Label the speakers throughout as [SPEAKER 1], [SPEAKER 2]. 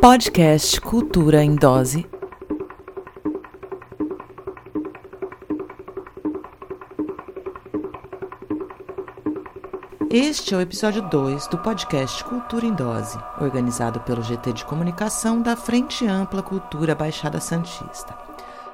[SPEAKER 1] Podcast Cultura em Dose. Este é o episódio 2 do podcast Cultura em Dose, organizado pelo GT de Comunicação da Frente Ampla Cultura Baixada Santista.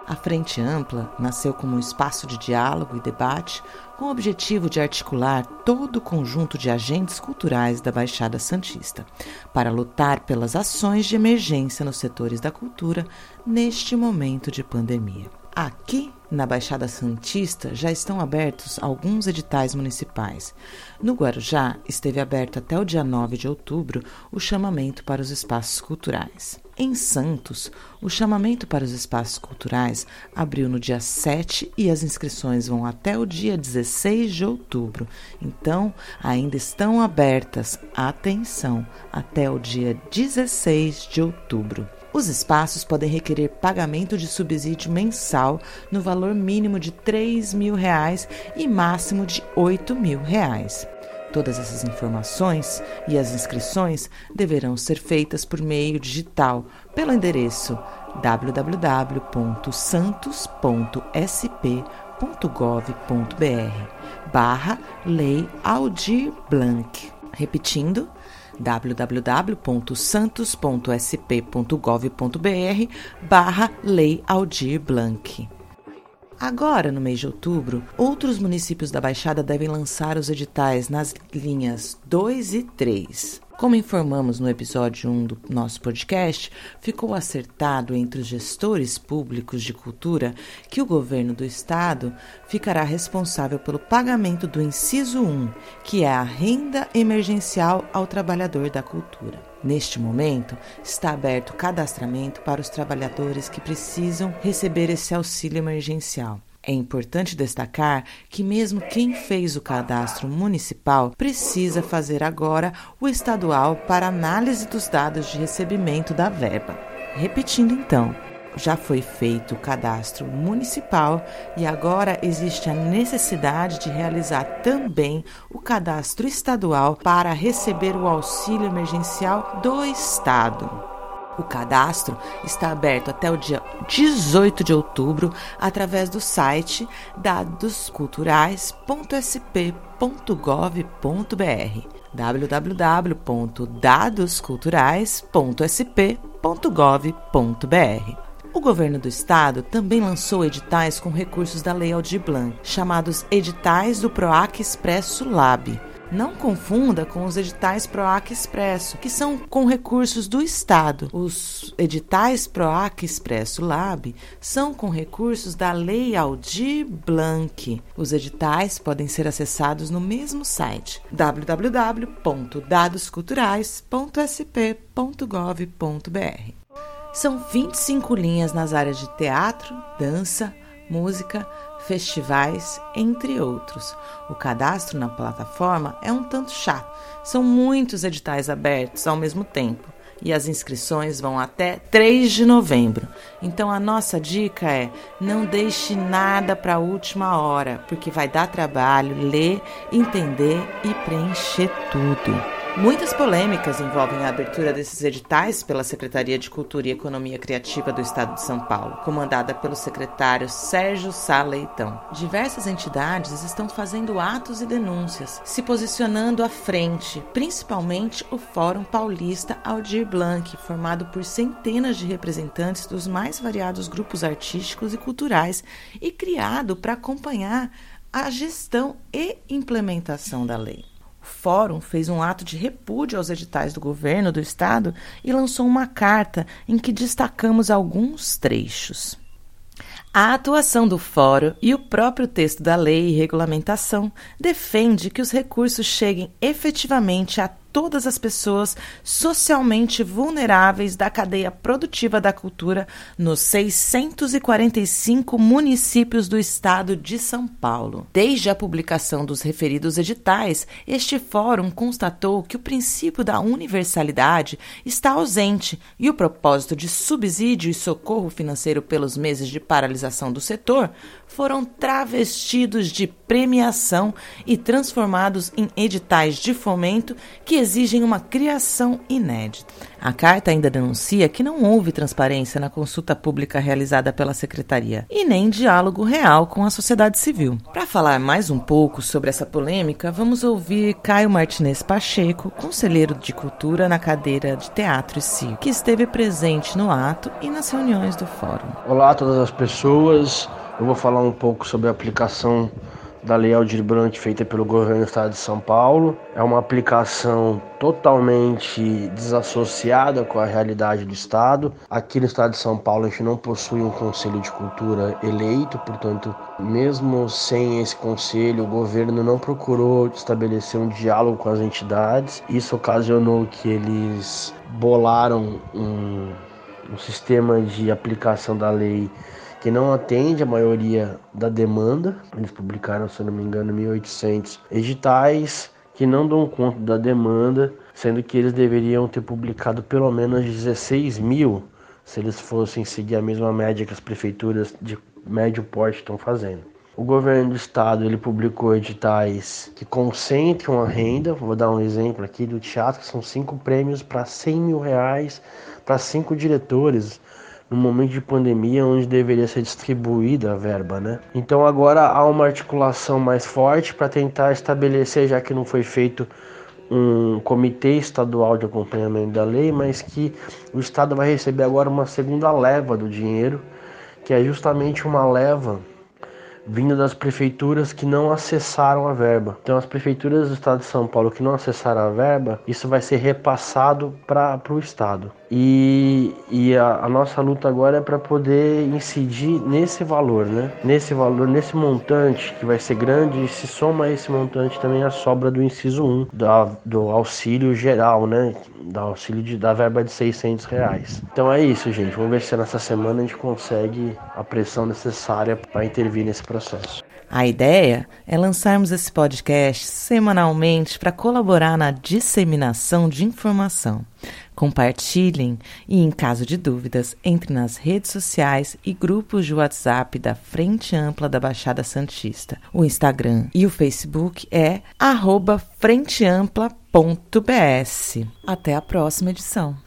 [SPEAKER 1] A Frente Ampla nasceu como um espaço de diálogo e debate com o objetivo de articular todo o conjunto de agentes culturais da Baixada Santista para lutar pelas ações de emergência nos setores da cultura neste momento de pandemia. Aqui na Baixada Santista já estão abertos alguns editais municipais. No Guarujá esteve aberto até o dia 9 de outubro o chamamento para os espaços culturais. Em Santos, o chamamento para os espaços culturais abriu no dia 7 e as inscrições vão até o dia 16 de outubro. Então, ainda estão abertas, atenção, até o dia 16 de outubro. Os espaços podem requerer pagamento de subsídio mensal no valor mínimo de 3 mil reais e máximo de 8 mil reais. Todas essas informações e as inscrições deverão ser feitas por meio digital pelo endereço www.santos.sp.gov.br barra Lei Aldir Blanc. Repetindo, www.santos.sp.gov.br barra Lei Aldir Blanc. Agora, no mês de outubro, outros municípios da Baixada devem lançar os editais nas linhas 2 e 3. Como informamos no episódio 1 do nosso podcast, ficou acertado entre os gestores públicos de cultura que o governo do estado ficará responsável pelo pagamento do inciso 1, que é a renda emergencial ao trabalhador da cultura. Neste momento, está aberto o cadastramento para os trabalhadores que precisam receber esse auxílio emergencial. É importante destacar que, mesmo quem fez o cadastro municipal, precisa fazer agora o estadual para análise dos dados de recebimento da verba. Repetindo então, já foi feito o cadastro municipal e agora existe a necessidade de realizar também o cadastro estadual para receber o auxílio emergencial do Estado. O cadastro está aberto até o dia 18 de outubro através do site dadosculturais.sp.gov.br www.dadosculturais.sp.gov.br o governo do estado também lançou editais com recursos da Lei Aldir Blanc, chamados Editais do PROAC Expresso Lab não confunda com os editais PROAC Expresso, que são com recursos do Estado. Os editais PROAC Expresso Lab são com recursos da Lei Aldir Blanc. Os editais podem ser acessados no mesmo site www.dadosculturais.sp.gov.br. São 25 linhas nas áreas de teatro, dança, música, festivais, entre outros. O cadastro na plataforma é um tanto chato. São muitos editais abertos ao mesmo tempo e as inscrições vão até 3 de novembro. Então a nossa dica é: não deixe nada para a última hora, porque vai dar trabalho ler, entender e preencher tudo. Muitas polêmicas envolvem a abertura desses editais pela Secretaria de Cultura e Economia Criativa do Estado de São Paulo, comandada pelo secretário Sérgio Sá Leitão. Diversas entidades estão fazendo atos e denúncias, se posicionando à frente, principalmente o Fórum Paulista Aldir Blanc, formado por centenas de representantes dos mais variados grupos artísticos e culturais e criado para acompanhar a gestão e implementação da lei. O Fórum fez um ato de repúdio aos editais do governo do estado e lançou uma carta em que destacamos alguns trechos. A atuação do Fórum e o próprio texto da lei e regulamentação defende que os recursos cheguem efetivamente a todas as pessoas socialmente vulneráveis da cadeia produtiva da cultura nos 645 municípios do estado de São Paulo. Desde a publicação dos referidos editais, este fórum constatou que o princípio da universalidade está ausente e o propósito de subsídio e socorro financeiro pelos meses de paralisação do setor foram travestidos de premiação e transformados em editais de fomento que exigem uma criação inédita. A carta ainda denuncia que não houve transparência na consulta pública realizada pela Secretaria e nem diálogo real com a sociedade civil. Para falar mais um pouco sobre essa polêmica, vamos ouvir Caio Martinez Pacheco, conselheiro de cultura na cadeira de teatro e circo, que esteve presente no ato e nas reuniões do fórum.
[SPEAKER 2] Olá a todas as pessoas. Eu vou falar um pouco sobre a aplicação da Lei Aldir Blanc feita pelo governo do estado de São Paulo. É uma aplicação totalmente desassociada com a realidade do estado. Aqui no estado de São Paulo a gente não possui um conselho de cultura eleito, portanto, mesmo sem esse conselho, o governo não procurou estabelecer um diálogo com as entidades. Isso ocasionou que eles bolaram um, um sistema de aplicação da lei que não atende a maioria da demanda. Eles publicaram, se não me engano, 1.800 editais que não dão conta da demanda, sendo que eles deveriam ter publicado pelo menos 16 mil se eles fossem seguir a mesma média que as prefeituras de médio porte estão fazendo. O governo do estado ele publicou editais que concentram a renda. Vou dar um exemplo aqui do teatro, que são cinco prêmios para 100 mil reais para cinco diretores no momento de pandemia onde deveria ser distribuída a verba, né? Então agora há uma articulação mais forte para tentar estabelecer, já que não foi feito um comitê estadual de acompanhamento da lei, mas que o estado vai receber agora uma segunda leva do dinheiro, que é justamente uma leva vinda das prefeituras que não acessaram a verba. Então, as prefeituras do estado de São Paulo que não acessaram a verba, isso vai ser repassado para o estado. E, e a, a, nossa luta agora é para poder incidir nesse valor, né? Nesse valor, nesse montante que vai ser grande, e se soma a esse montante também a sobra do inciso 1, da, do auxílio geral, né? Da auxílio de, da verba de 600 reais. Então é isso, gente. Vamos ver se nessa semana a gente consegue a pressão necessária para intervir nesse processo.
[SPEAKER 1] A ideia é lançarmos esse podcast semanalmente para colaborar na disseminação de informação. Compartilhem e, em caso de dúvidas, entre nas redes sociais e grupos de WhatsApp da Frente Ampla da Baixada Santista. O Instagram e o Facebook é frenteampla.bs. Até a próxima edição.